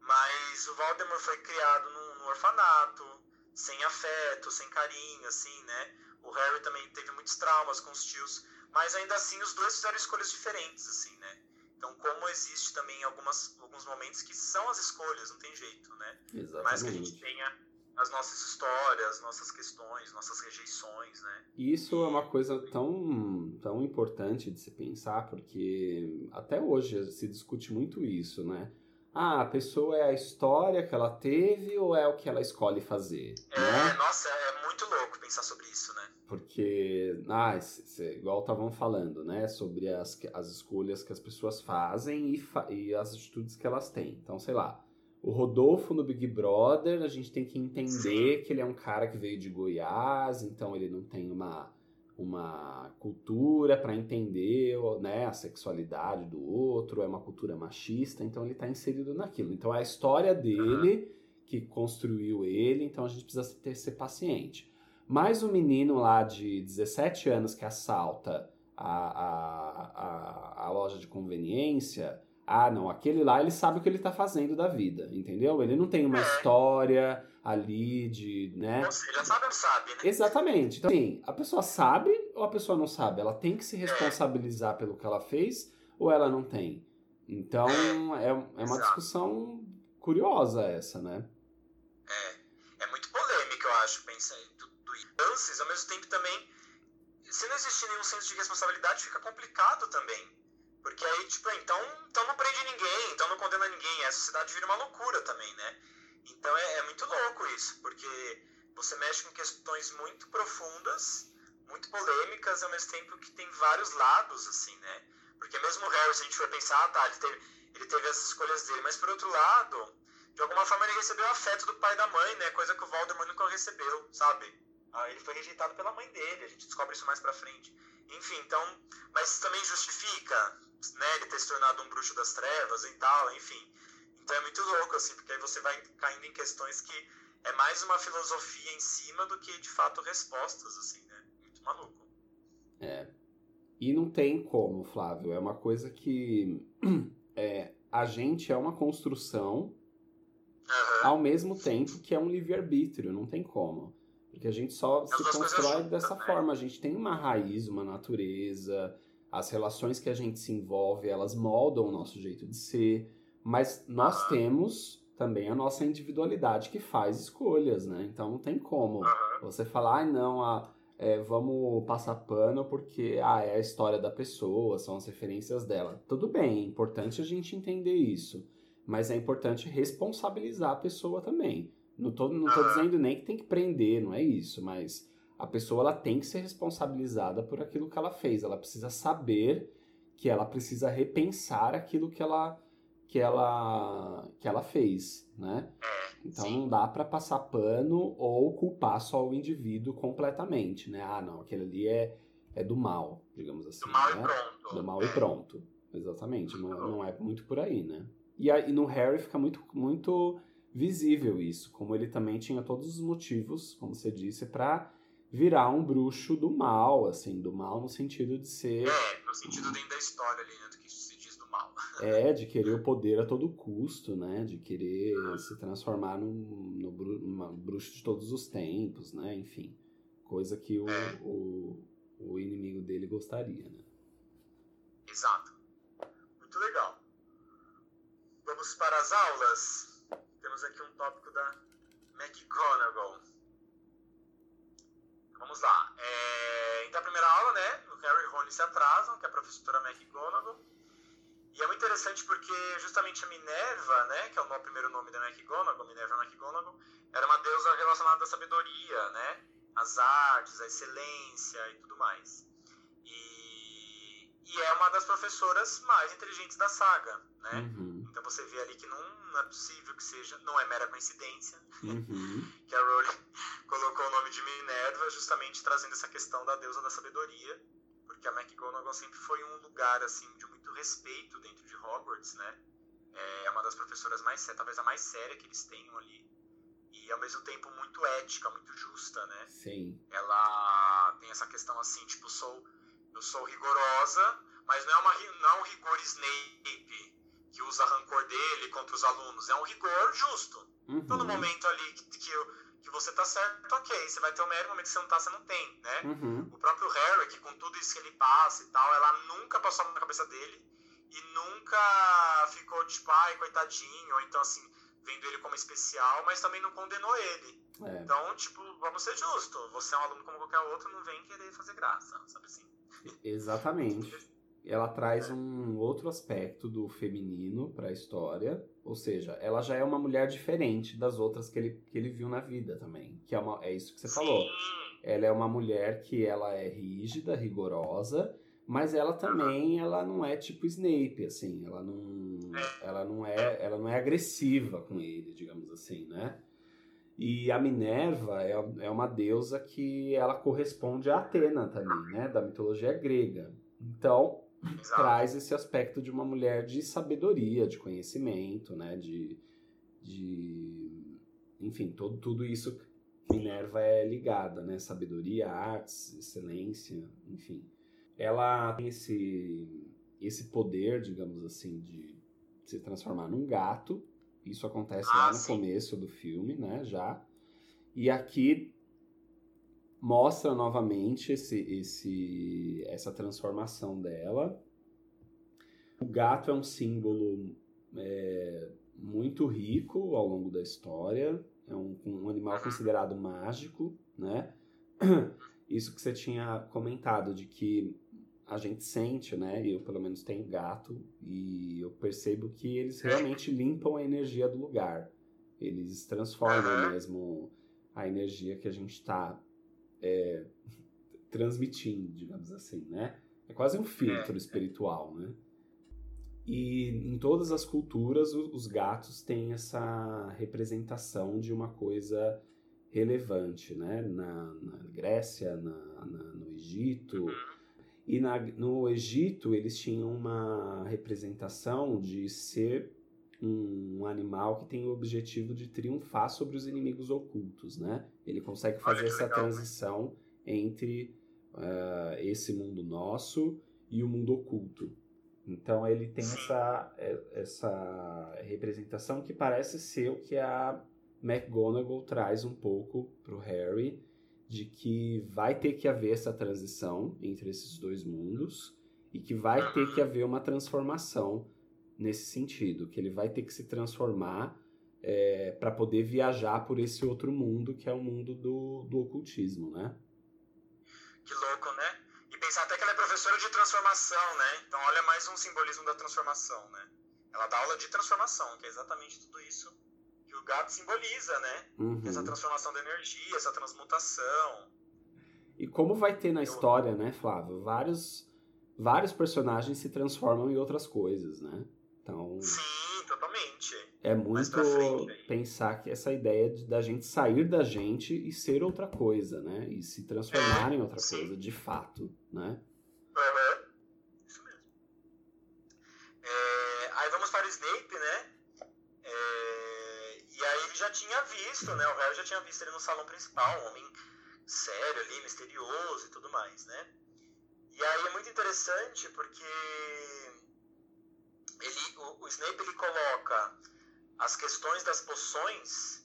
Mas o Voldemort foi criado num, num orfanato, sem afeto, sem carinho, assim, né? O Harry também teve muitos traumas com os tios, mas ainda assim os dois fizeram escolhas diferentes, assim, né? Então, como existe também algumas, alguns momentos que são as escolhas, não tem jeito, né? Exatamente. Mas que a gente tenha as nossas histórias, nossas questões, nossas rejeições, né? Isso é uma coisa tão, tão importante de se pensar, porque até hoje se discute muito isso, né? Ah, a pessoa é a história que ela teve ou é o que ela escolhe fazer? É, né? nossa, é muito louco pensar sobre isso, né? Porque, ah, igual estavam falando, né? Sobre as, as escolhas que as pessoas fazem e, fa e as atitudes que elas têm. Então, sei lá, o Rodolfo no Big Brother, a gente tem que entender Sim. que ele é um cara que veio de Goiás, então ele não tem uma uma cultura para entender né, a sexualidade do outro, é uma cultura machista, então ele está inserido naquilo. Então é a história dele que construiu ele, então a gente precisa ter, ser paciente. Mas o menino lá de 17 anos que assalta a, a, a, a loja de conveniência, ah, não, aquele lá ele sabe o que ele está fazendo da vida, entendeu? Ele não tem uma é. história ali de, né? Você já sabe ou sabe, né? Exatamente. Então, assim, a pessoa sabe ou a pessoa não sabe? Ela tem que se responsabilizar pelo que ela fez ou ela não tem? Então, é, é uma Exato. discussão curiosa essa, né? É. É muito polêmico, eu acho, pensar em tudo isso. Lances, ao mesmo tempo também, se não existir nenhum senso de responsabilidade, fica complicado também. Porque aí, tipo, então, então não prende ninguém, então não condena ninguém. A sociedade vira uma loucura também, né? Então é, é, muito louco isso, porque você mexe com questões muito profundas, muito polêmicas, ao mesmo tempo que tem vários lados, assim, né? Porque mesmo o Harry, se a gente for pensar, ah, tá, ele teve, ele teve as escolhas dele, mas por outro lado, de alguma forma ele recebeu o afeto do pai e da mãe, né? Coisa que o Voldemort nunca recebeu, sabe? Ah, ele foi rejeitado pela mãe dele, a gente descobre isso mais pra frente. Enfim, então, mas também justifica, né, ele ter se tornado um bruxo das trevas e tal, enfim. Então é muito louco, assim, porque aí você vai caindo em questões que é mais uma filosofia em cima do que, de fato, respostas, assim, né? Muito maluco. É. E não tem como, Flávio. É uma coisa que *clears throat* é, a gente é uma construção uhum. ao mesmo tempo que é um livre-arbítrio. Não tem como. Porque a gente só As se constrói dessa né? forma. A gente tem uma raiz, uma natureza, as relações que a gente se envolve, elas moldam o nosso jeito de ser. Mas nós temos também a nossa individualidade que faz escolhas, né? Então não tem como você falar, ah, não, ah, é, vamos passar pano porque ah, é a história da pessoa, são as referências dela. Tudo bem, é importante a gente entender isso. Mas é importante responsabilizar a pessoa também. Não tô, não tô dizendo nem que tem que prender, não é isso, mas a pessoa ela tem que ser responsabilizada por aquilo que ela fez. Ela precisa saber que ela precisa repensar aquilo que ela que ela que ela fez, né? É, então Sim. não dá para passar pano ou culpar só o indivíduo completamente, né? Ah, não, aquele ali é, é do mal, digamos assim. Do mal né? e pronto. Do mal e pronto. Exatamente, não, não é muito por aí, né? E, aí, no Harry fica muito, muito visível isso, como ele também tinha todos os motivos, como você disse, para virar um bruxo do mal, assim, do mal no sentido de ser. É, no sentido dentro da história ali, né? Do que. É, de querer o poder a todo custo, né? De querer se transformar num, no bruxo de todos os tempos, né? Enfim, coisa que o, é. o, o inimigo dele gostaria, né? Exato. Muito legal. Vamos para as aulas. Temos aqui um tópico da McGonagall. Vamos lá. É, então, a primeira aula, né? O Harry e Rony se atrasam, que é a professora McGonagall e é muito interessante porque justamente a Minerva, né, que é o primeiro nome da McGonagall, Minerva McGonagall, era uma deusa relacionada à sabedoria, né, às artes, à excelência e tudo mais. E, e é uma das professoras mais inteligentes da saga, né? Uhum. Então você vê ali que não, não, é possível que seja, não é mera coincidência, Uhum. *laughs* que a Rowling *laughs* colocou o nome de Minerva justamente trazendo essa questão da deusa da sabedoria, porque a McGonagall sempre foi um lugar assim de muito respeito dentro de Hogwarts, né? É uma das professoras mais sérias, talvez a mais séria que eles tenham ali. E ao mesmo tempo muito ética, muito justa, né? Sim. Ela tem essa questão assim, tipo, sou, eu sou rigorosa, mas não é, uma, não é um rigor Snape que usa rancor dele contra os alunos. É um rigor justo. Uhum. Então, no momento ali que, que, eu- que você tá certo, ok. Você vai ter o mérito, no momento que você não tá, você não tem, né? Uhum. O próprio Harry, que com tudo isso que ele passa e tal, ela nunca passou na cabeça dele e nunca ficou tipo, ai, coitadinho, ou então assim, vendo ele como especial, mas também não condenou ele. É. Então, tipo, vamos ser justos. Você é um aluno como qualquer outro, não vem querer fazer graça, sabe assim? Exatamente. Ela traz um outro aspecto do feminino para a história, ou seja, ela já é uma mulher diferente das outras que ele, que ele viu na vida também, que é, uma, é isso que você falou. Ela é uma mulher que ela é rígida, rigorosa, mas ela também ela não é tipo Snape, assim, ela não ela não é ela não é agressiva com ele, digamos assim, né? E a Minerva é, é uma deusa que ela corresponde a Atena também, né, da mitologia grega. Então, exato. traz esse aspecto de uma mulher de sabedoria, de conhecimento, né? De, de enfim, todo, tudo isso que Minerva é ligada, né? Sabedoria, artes, excelência, enfim. Ela tem esse, esse poder, digamos assim, de se transformar num gato. Isso acontece Ah, lá no sim. começo do filme, né? Já. E aqui mostra novamente esse, esse, essa transformação dela. O gato é um símbolo é, muito rico ao longo da história. É um, um animal considerado mágico, né? *clears throat* Isso que você tinha comentado de que a gente sente, né? Eu pelo menos tenho gato e eu percebo que eles realmente limpam a energia do lugar. Eles transformam mesmo a energia que a gente está é, transmitindo, digamos assim, né? É quase um filtro espiritual, né? E em todas as culturas, os gatos têm essa representação de uma coisa relevante, né? Na, na Grécia, na, na- no Egito. E na- no Egito, eles tinham uma representação de ser um animal que tem o objetivo de triunfar sobre os inimigos ocultos, né? Ele consegue fazer essa legal, né? transição entre ah, esse mundo nosso e o mundo oculto. Então ele tem essa, é- essa representação que parece ser o que a McGonagall traz um pouco pro Harry, de que vai ter que haver essa transição entre esses dois mundos e que vai ter que *clears throat* haver uma transformação nesse sentido, que ele vai ter que se transformar para poder viajar por esse outro mundo que é o mundo do, do ocultismo, né? Que louco, né? E pensar até que ela é professora de transformação, né? Então olha mais um simbolismo da transformação, né? Ela dá aula de transformação, que é exatamente tudo isso que o gato simboliza, né? Uhum. Essa transformação da energia, essa transmutação. E como vai ter na história, né, Flávio? Vários, vários personagens se transformam em outras coisas, né? Então Sim, totalmente. é muito pensar que essa ideia de, da gente sair da gente e ser outra coisa, né? E se transformar em outra É, sim. coisa, de fato, né? Aham. Isso mesmo. É, aí vamos para o Snape, né? É, e aí ele já tinha visto, né? O Harry já tinha visto ele no salão principal, um homem sério ali, misterioso e tudo mais, né? E aí é muito interessante porque ele, o, o Snape ele coloca as questões das poções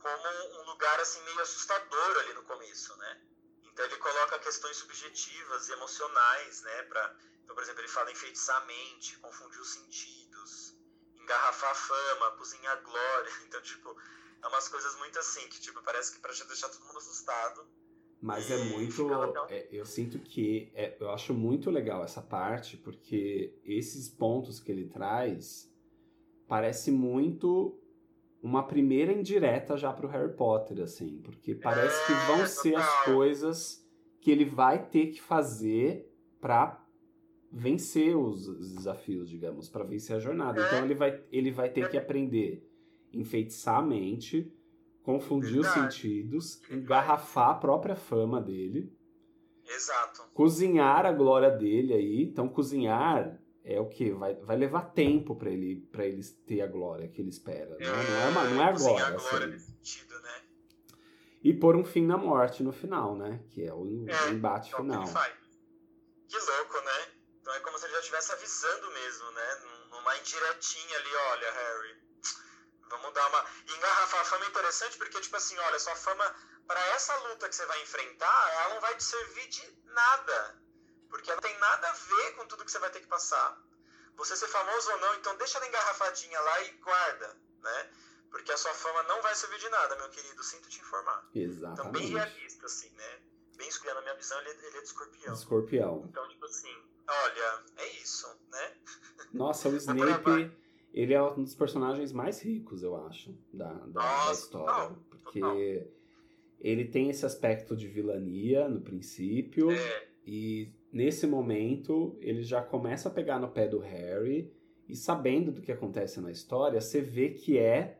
como um lugar assim meio assustador ali no começo, né? Então ele coloca questões subjetivas emocionais, né? Pra, então, por exemplo, ele fala enfeitiçar a mente, confundir os sentidos, engarrafar a fama, cozinhar a glória. *laughs* Então, tipo, é umas coisas muito assim, que tipo, parece que pra já deixar todo mundo assustado. Mas é *laughs* muito. é, eu sinto que. é- eu acho muito legal essa parte, porque esses pontos que ele traz parece muito uma primeira indireta já pro Harry Potter, assim. Porque parece que vão É, ser as coisas que ele vai ter que fazer pra vencer os, os desafios, digamos, para vencer a jornada. Então ele vai, ele vai ter que aprender enfeitiçar a mente, confundir os sentidos, engarrafar a própria fama dele. Exato. Cozinhar a glória dele aí. Então cozinhar é o que vai, vai levar tempo para ele para eles ter a glória que ele espera. É, não, é, uma, não é agora. A glória assim. sentido, né? E pôr um fim na morte no final, né? Que é o, é, embate é final. Que, que louco, né? Então é como se ele já estivesse avisando mesmo, né? Numa indiretinha ali, olha, Harry, vamos dar uma. E engarrafar a fama é interessante porque, tipo assim, olha, sua fama, para essa luta que você vai enfrentar, ela não vai te servir de nada. Porque ela não tem nada a ver com tudo que você vai ter que passar. Você ser famoso ou não, então deixa ela engarrafadinha lá e guarda, né? Porque a sua fama não vai servir de nada, meu querido. Sinto te informar. Exatamente. Então, bem realista, assim, né? Bem escolhendo, na minha visão, ele, ele é de escorpião. Escorpião. Então, tipo assim, olha, é isso, né? Nossa, *laughs* o Snape, ele é um dos personagens mais ricos, eu acho, da, da, da história. Porque não. ele tem esse aspecto de vilania no princípio. É. E nesse momento, ele já começa a pegar no pé do Harry. E sabendo do que acontece na história, você vê que é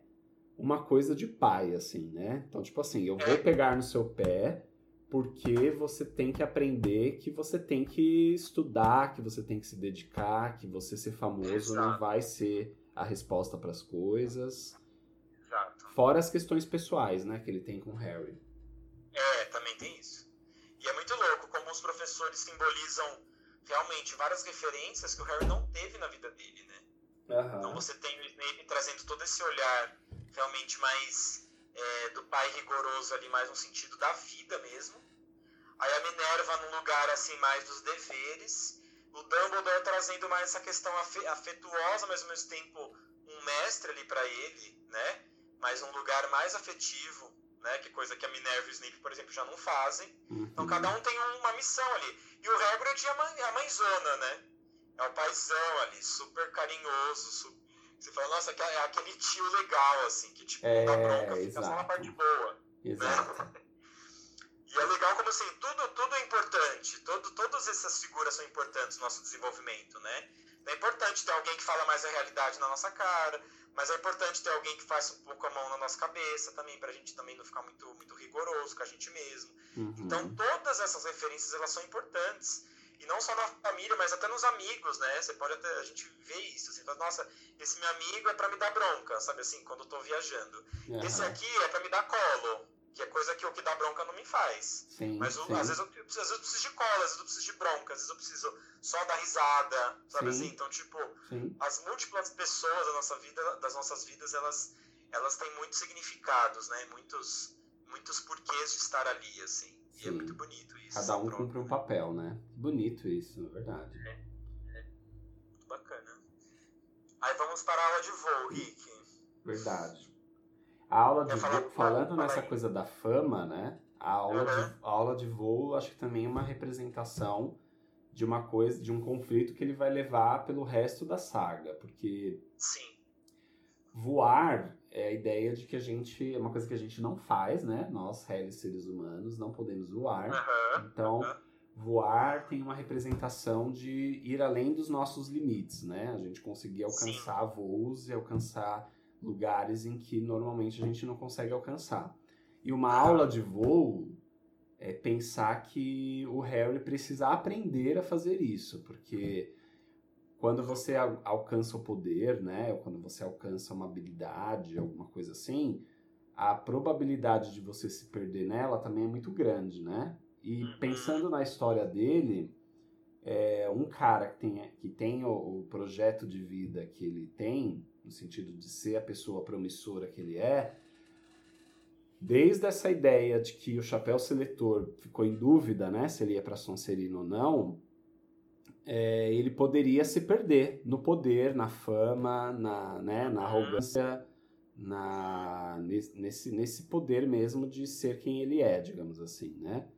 uma coisa de pai, assim, né? Então, tipo assim, eu vou pegar no seu pé porque você tem que aprender que você tem que estudar, que você tem que se dedicar, que você ser famoso Exato. não vai ser a resposta para as coisas. Exato. Fora as questões pessoais, né, que ele tem com o Harry. É, também tem isso. E é muito louco como os professores simbolizam realmente várias referências que o Harry não teve na vida dele, né? Uhum. Então você tem o Snape trazendo todo esse olhar realmente mais é, do pai rigoroso ali, mais no sentido da vida mesmo. Aí a Minerva num lugar assim mais dos deveres. O Dumbledore trazendo mais essa questão afetuosa, mas ao mesmo tempo um mestre ali para ele, né? Mas um lugar mais afetivo, né? Que coisa que a Minerva e o Snape, por exemplo, já não fazem. Então, uhum. Cada um tem uma missão ali. E o Hagrid é a, mãezona, né? É o paizão ali, super carinhoso, super você fala, nossa, é aquele tio legal, assim, que tipo, é, dá bronca, fica exato. só na parte boa. Né? Exato. Né? *laughs* E é legal como assim, tudo, tudo é importante, todo, todas essas figuras são importantes no nosso desenvolvimento, né? É importante ter alguém que fala mais a realidade na nossa cara, mas é importante ter alguém que faça um pouco a mão na nossa cabeça também, pra gente também não ficar muito, muito rigoroso com a gente mesmo. Uhum. Então todas essas referências, elas são importantes. E não só na família, mas até nos amigos, né? Você pode até, a gente vê isso, assim, fala, nossa, esse meu amigo é para me dar bronca, sabe assim, quando eu tô viajando. Uhum. Esse aqui é para me dar colo, que é coisa que o que dá bronca não me faz. Sim, mas às vezes eu, às vezes eu preciso de cola, às vezes eu preciso de bronca, às vezes eu preciso só dar risada, sabe sim. assim? Então, tipo, sim. as múltiplas pessoas da nossa vida, das nossas vidas, elas, elas têm muitos significados, né? Muitos, muitos porquês de estar ali, assim. E é muito bonito isso. Cada um cumpre um papel, né? Bonito isso, na verdade. É, é. Muito bacana. Aí vamos para a aula de voo, Rick. Verdade. A aula de voo, falando nessa coisa da fama, né? A aula, uhum. de, a aula de voo, acho que também é uma representação de uma coisa, de um conflito que ele vai levar pelo resto da saga, porque Sim. voar é a ideia de que a gente. É uma coisa que a gente não faz, né? Nós, réis seres humanos, não podemos voar. Uhum, então, uhum. voar tem uma representação de ir além dos nossos limites, né? A gente conseguir alcançar Sim. voos e alcançar lugares em que normalmente a gente não consegue alcançar. E uma aula de voo é pensar que o Harry precisa aprender a fazer isso, porque quando você alcança o poder, né, ou quando você alcança uma habilidade, alguma coisa assim, a probabilidade de você se perder nela também é muito grande, né? E uhum. pensando na história dele, é um cara que tem, que tem o, o, projeto de vida que ele tem, no sentido de ser a pessoa promissora que ele é, desde essa ideia de que o chapéu seletor ficou em dúvida, né, se ele ia para Sonserino ou não, é, ele poderia se perder no poder, na fama, na, né, na arrogância, na, nesse, nesse poder mesmo de ser quem ele é, digamos assim, né?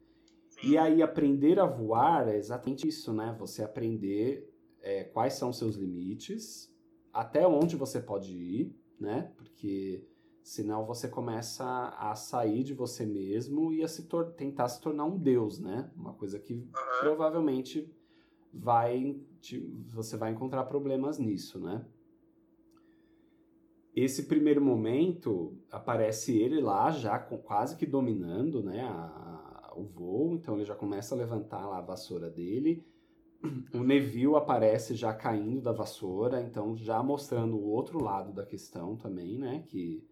E aí aprender a voar é exatamente isso, né? Você aprender é, quais são os seus limites, até onde você pode ir, né? Porque senão você começa a sair de você mesmo e a se tentar se tornar um deus, né? Uma coisa que uhum. provavelmente vai você vai encontrar problemas nisso, né? Esse primeiro momento aparece ele lá já com, quase que dominando, né, a, a, o voo, então ele já começa a levantar lá a vassoura dele. O Neville aparece já caindo da vassoura, então já mostrando o outro lado da questão também, né, que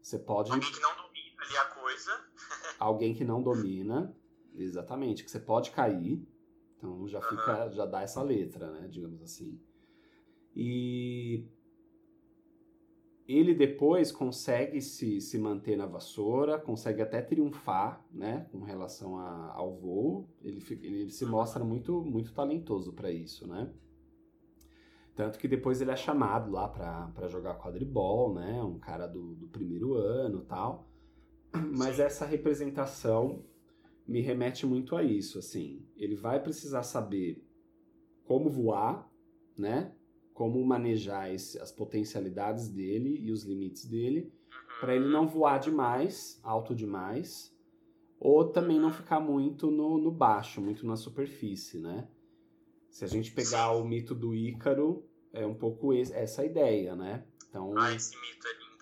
você pode Alguém que não domina ali a coisa. *laughs* Alguém que não domina, exatamente, que você pode cair. Então já fica, uhum. já dá essa letra, né, digamos assim. E ele depois consegue se, se manter na vassoura, consegue até triunfar, né, com relação a, ao voo. Ele, ele se mostra muito, muito talentoso para isso, né. Tanto que depois ele é chamado lá para jogar quadribol, né, um cara do, do primeiro ano tal. *clears throat* Mas essa representação me remete muito a isso, assim. Ele vai precisar saber como voar, né, como manejar esse, as potencialidades dele e os limites dele, para ele não voar demais, alto demais, ou também não ficar muito no, no baixo, muito na superfície, né? Se a gente pegar o mito do Ícaro, é um pouco essa ideia, né? Então, ah, esse mito é lindo.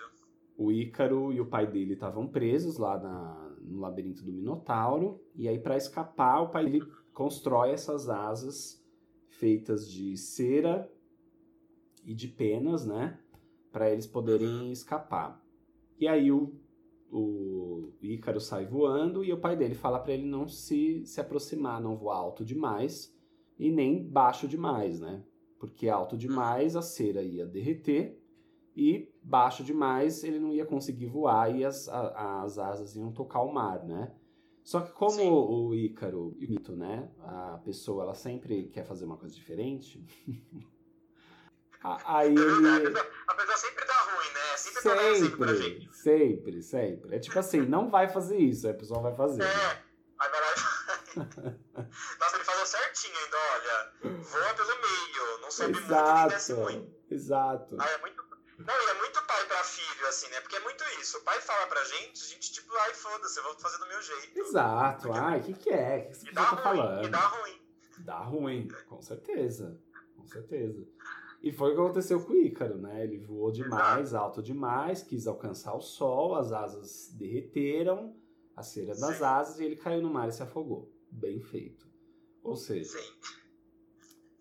O Ícaro e o pai dele estavam presos lá na, no labirinto do Minotauro, e aí para escapar, o pai dele constrói essas asas feitas de cera e de penas, né? Para eles poderem escapar. E aí o, o Ícaro sai voando e o pai dele fala para ele não se, se aproximar, não voar alto demais e nem baixo demais, né? Porque alto demais a cera ia derreter e baixo demais ele não ia conseguir voar e as, a, as asas iam tocar o mar, né? Só que como Sim. o Ícaro, o mito, né? A pessoa ela sempre quer fazer uma coisa diferente. *laughs* Aí ele. A pessoa sempre dá ruim, né? Sempre, sempre pra gente. Sempre, sempre. É tipo assim, não vai fazer isso, a pessoa vai fazer. É. Aí vai lá *laughs* Nossa, ele falou certinho ainda, olha. Voa pelo meio, não sobe exato, muito nem desce muito. Exato. Aí é muito. Não, e é muito pai pra filho, assim, né? Porque é muito isso. O pai fala pra gente, a gente, tipo, ai, foda-se, eu vou fazer do meu jeito. Exato. Porque... Ai, o que, que é? O que você tá ruim, falando? E dá ruim. Dá ruim, com certeza. Com certeza. E foi o que aconteceu com o Ícaro, né? Ele voou demais, alto demais, quis alcançar o sol, as asas derreteram, a cera das Sim. asas, e ele caiu no mar e se afogou. Bem feito. Ou seja, Sim.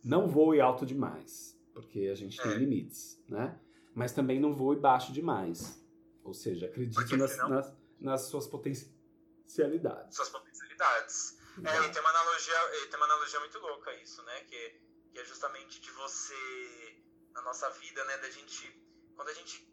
não voe alto demais, porque a gente tem é. limites, né? Mas também não voe baixo demais. Ou seja, acredite nas, nas, nas, suas potencialidades. Suas potencialidades. É, e tem uma analogia, tem uma analogia muito louca isso, né? Que é justamente de você, na nossa vida, né, da gente, quando a gente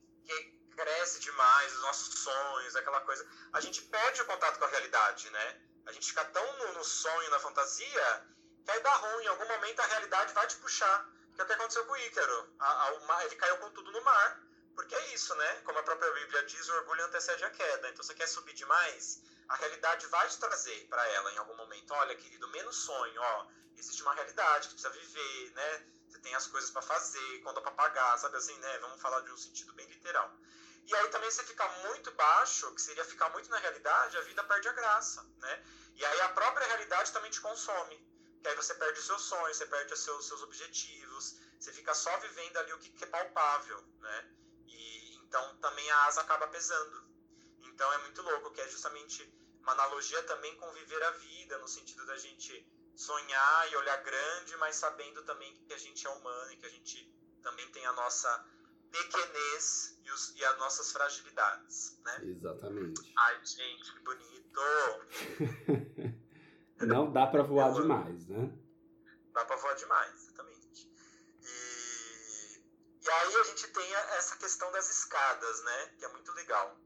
cresce demais, os nossos sonhos, aquela coisa, a gente perde o contato com a realidade, né? A gente fica tão no, no sonho, na fantasia, que aí dá ruim, em algum momento a realidade vai te puxar. Que é o que aconteceu com o Ícaro. A, a, mar, ele caiu com tudo no mar, porque é isso, né? Como a própria Bíblia diz, o orgulho antecede a queda. Então, você quer subir demais, a realidade vai te trazer para ela em algum momento. Olha, querido, menos sonho, ó existe uma realidade que precisa viver, né? Você tem as coisas para fazer, conta para pagar, sabe assim, né? Vamos falar de um sentido bem literal. E aí também você fica muito baixo, que seria ficar muito na realidade, a vida perde a graça, né? E aí a própria realidade também te consome. Que aí você perde os seus sonhos, você perde os seus, seus objetivos, você fica só vivendo ali o que, que é palpável, né? E então também a asa acaba pesando. Então é muito louco, que é justamente uma analogia também com viver a vida, no sentido da gente sonhar e olhar grande, mas sabendo também que a gente é humano e que a gente também tem a nossa pequenez e, os, e as nossas fragilidades, né? Exatamente. Ai, gente, que bonito! *laughs* Não dá para voar Eu, demais, né? Dá para voar demais, exatamente. E, e aí a gente tem essa questão das escadas, né? Que é muito legal.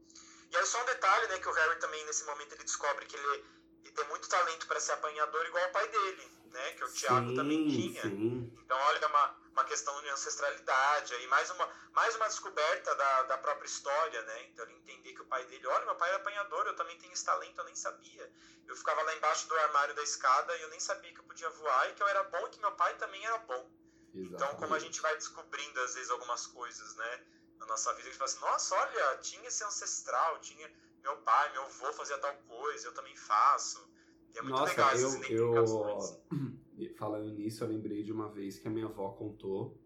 E aí só um detalhe, né? Que o Harry também, nesse momento, ele descobre que ele e tem muito talento para ser apanhador igual o pai dele, né? Que o Thiago sim, também tinha. Sim. Então, olha, uma, uma questão de ancestralidade aí, mais uma, mais uma descoberta da, da própria história, né? Então, ele entender que o pai dele, olha, meu pai é apanhador, eu também tenho esse talento, eu nem sabia. Eu ficava lá embaixo do armário da escada e eu nem sabia que eu podia voar e que eu era bom e que meu pai também era bom. Então, como a gente vai descobrindo, às vezes, algumas coisas, né? Na nossa vida, a gente fala assim, nossa, olha, tinha esse ancestral, tinha meu pai, meu avô fazia tal coisa, eu também faço. E é muito Nossa, legal eu, eu *clears throat* falando nisso, eu lembrei de uma vez que a minha avó contou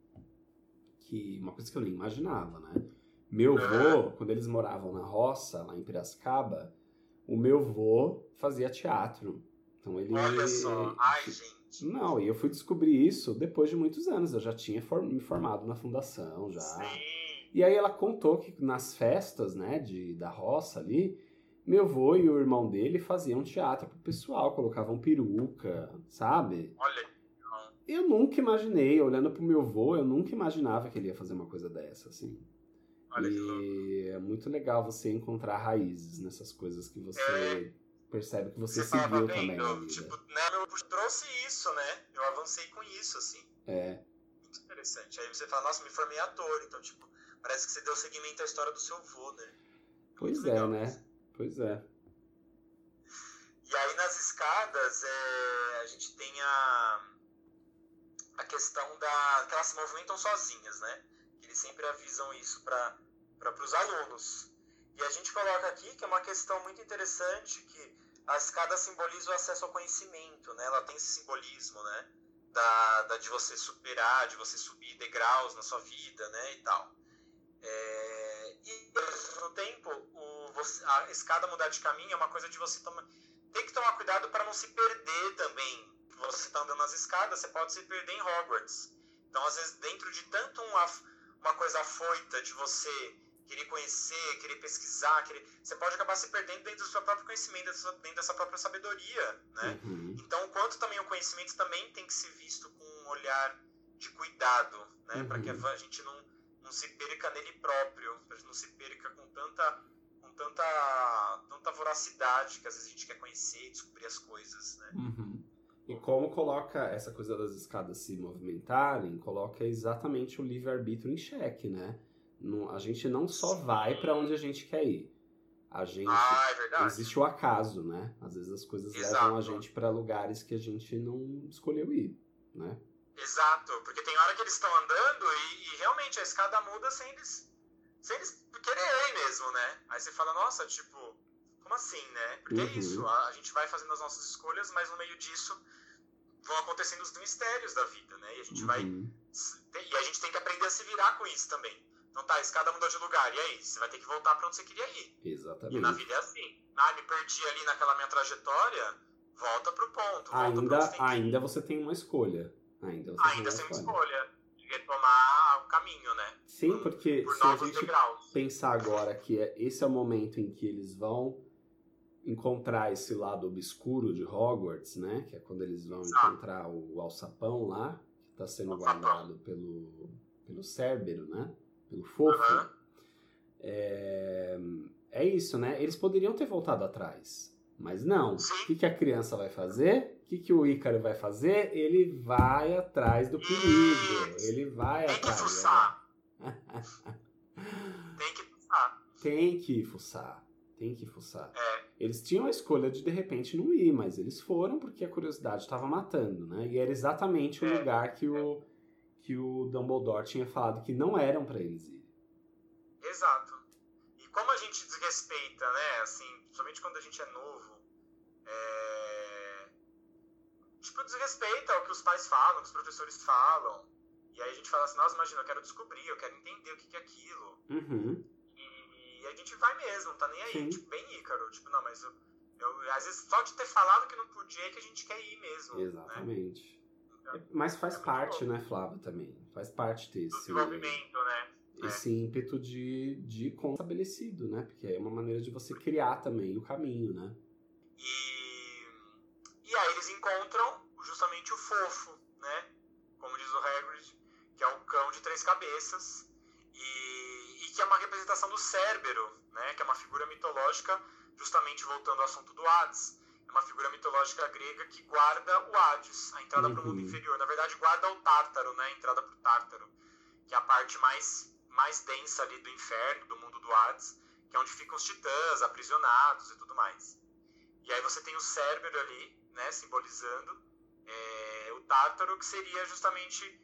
que uma coisa que eu nem imaginava, né? Meu avô, quando eles moravam na roça, lá em Piracicaba, o meu avô fazia teatro. Então ele. Olha só, ai, gente. Não, e eu fui descobrir isso depois de muitos anos. Eu já tinha me formado na fundação, já. Sim. E aí ela contou que nas festas, né, de, da roça ali, meu avô e o irmão dele faziam teatro pro pessoal, colocavam peruca, sabe? Olha. Eu nunca imaginei, olhando pro meu avô, eu nunca imaginava que ele ia fazer uma coisa dessa, assim. Olha que e louco. é muito legal você encontrar raízes nessas coisas que você É. percebe que você, Você seguiu também na vendo, vida. tipo, né, eu trouxe isso, né? Eu avancei com isso, assim. É, Muito interessante. Aí você fala, nossa, me formei ator, então, tipo, parece que você deu seguimento à história do seu avô, né? pois Muito é, legal né? isso. Pois é. E aí nas escadas é, a gente tem a, a questão da. que elas se movimentam sozinhas, né? Eles sempre avisam isso para os alunos. E a gente coloca aqui que é uma questão muito interessante que a escada simboliza o acesso ao conhecimento, né? Ela tem esse simbolismo, né? Da, da de você superar, de você subir degraus na sua vida, né? E tal. É, e ao mesmo tempo, o, você- a escada mudar de caminho é uma coisa de você tomar tem que tomar cuidado para não se perder também. Você está andando nas escadas, você pode se perder em Hogwarts. Então, às vezes, dentro de tanto uma, uma coisa afoita de você querer conhecer, querer pesquisar, querer, você pode acabar se perdendo dentro do seu próprio conhecimento, dentro dessa própria sabedoria, né? Uhum. Então, quanto também o conhecimento também tem que ser visto com um olhar de cuidado, né? Uhum. Para que a gente não, não se perca nele próprio, não se perca com tanta, com tanta, tanta voracidade que às vezes a gente quer conhecer, descobrir as coisas, né? Uhum. E como coloca essa coisa das escadas se movimentarem, coloca exatamente o livre-arbítrio em xeque, né? Não- a gente não só vai para onde a gente quer ir. A gente. Ah, é verdade. Existe o acaso, né? Às vezes as coisas Exato. levam a gente para lugares que a gente não escolheu ir, né? Exato, porque tem hora que eles estão andando e, e realmente a escada muda sem eles, sem eles quererem mesmo, né? Aí você fala, nossa, tipo, como assim, né? Porque é Uhum. isso, a, a gente vai fazendo as nossas escolhas, mas no meio disso vão acontecendo os mistérios da vida, né? E a gente vai Uhum. E a gente tem que aprender a se virar com isso também. Então tá, a escada mudou de lugar. E aí? Você vai ter que voltar pra onde você queria ir. E na Exatamente. vida é assim. Ah, me perdi ali naquela minha trajetória. Volta pro ponto. Volta Ainda, você que ir. ainda você tem uma escolha. Ainda você Ainda tem uma escolha. escolha de retomar o caminho, né? Sim, porque Por se a gente degraus. pensar agora que é- esse é o momento em que eles vão encontrar esse lado obscuro de Hogwarts, né? Que é quando eles vão Exato. encontrar o alçapão lá, que está sendo Alçapão. guardado pelo, pelo Cérbero, né? Pelo Fofo. Aham. É, é isso, né? Eles poderiam ter voltado atrás, mas não. Sim. O que, que a criança vai fazer? O que, que o Ícaro vai fazer? Ele vai atrás do perigo. Ele vai Tem que atrás. fuçar. Tem que fuçar. Tem que fuçar. Tem que fuçar. É. Eles tinham a escolha de de repente não ir, mas eles foram porque a curiosidade estava matando, né? E era exatamente o É, lugar que o, que o Dumbledore tinha falado que não eram para eles ir. Exato. E como a gente desrespeita, né? Assim, principalmente quando a gente é novo, é... tipo, desrespeita o que os pais falam, o que os professores falam. E aí a gente fala assim, nossa, imagina, eu quero descobrir, eu quero entender o que que é aquilo. Uhum. E, e a gente vai mesmo, não tá nem aí. Sim. Tipo, bem Ícaro, tipo, não, mas eu, eu- às vezes só de ter falado que não podia é que a gente quer ir mesmo. Né? Exatamente. Então, Mas faz É parte, né, Flávio, também. Faz parte ter Do esse, desenvolvimento, né? esse ímpeto de, de estabelecido, né? Porque é uma maneira de você criar também o caminho, né? E, e aí eles encontram justamente o fofo, né? Como diz o Hagrid, que é o cão de três cabeças. E, e que é uma representação do Cérbero, né? Que é uma figura mitológica, justamente voltando ao assunto do Hades. É uma figura mitológica grega que guarda o Hades, a entrada para o mundo Uhum. inferior. Na verdade, guarda o Tártaro, né? A entrada para o Tártaro, que é a parte mais, mais densa ali do inferno, do mundo do Hades, que é onde ficam os titãs aprisionados e tudo mais. E aí você tem o Cérbero ali, né, simbolizando é, o Tártaro, que seria justamente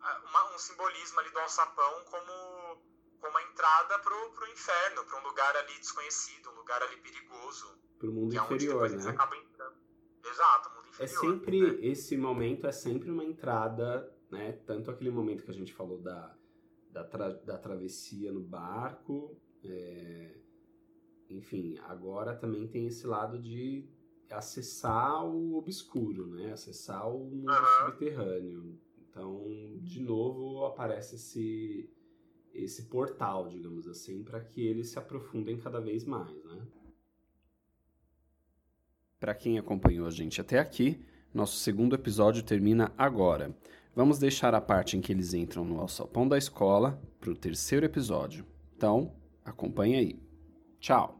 uma- um simbolismo ali do alçapão como, como a entrada pro, pro inferno, para um lugar ali desconhecido, um lugar ali perigoso. Pro mundo é inferior, né? acabam entrando. Exato, mundo É inferior. sempre, né? esse momento é sempre uma entrada, né? Tanto aquele momento que a gente falou da, da, tra- da travessia no barco, é, enfim, agora também tem esse lado de acessar o obscuro, né? Acessar o mundo Aham. subterrâneo. Então, de novo, aparece esse, esse portal, digamos assim, para que eles se aprofundem cada vez mais, né? Para quem acompanhou a gente até aqui, nosso segundo episódio termina agora. Vamos deixar a parte em que eles entram no alçapão da escola para o terceiro episódio. Então, acompanhe aí. Tchau!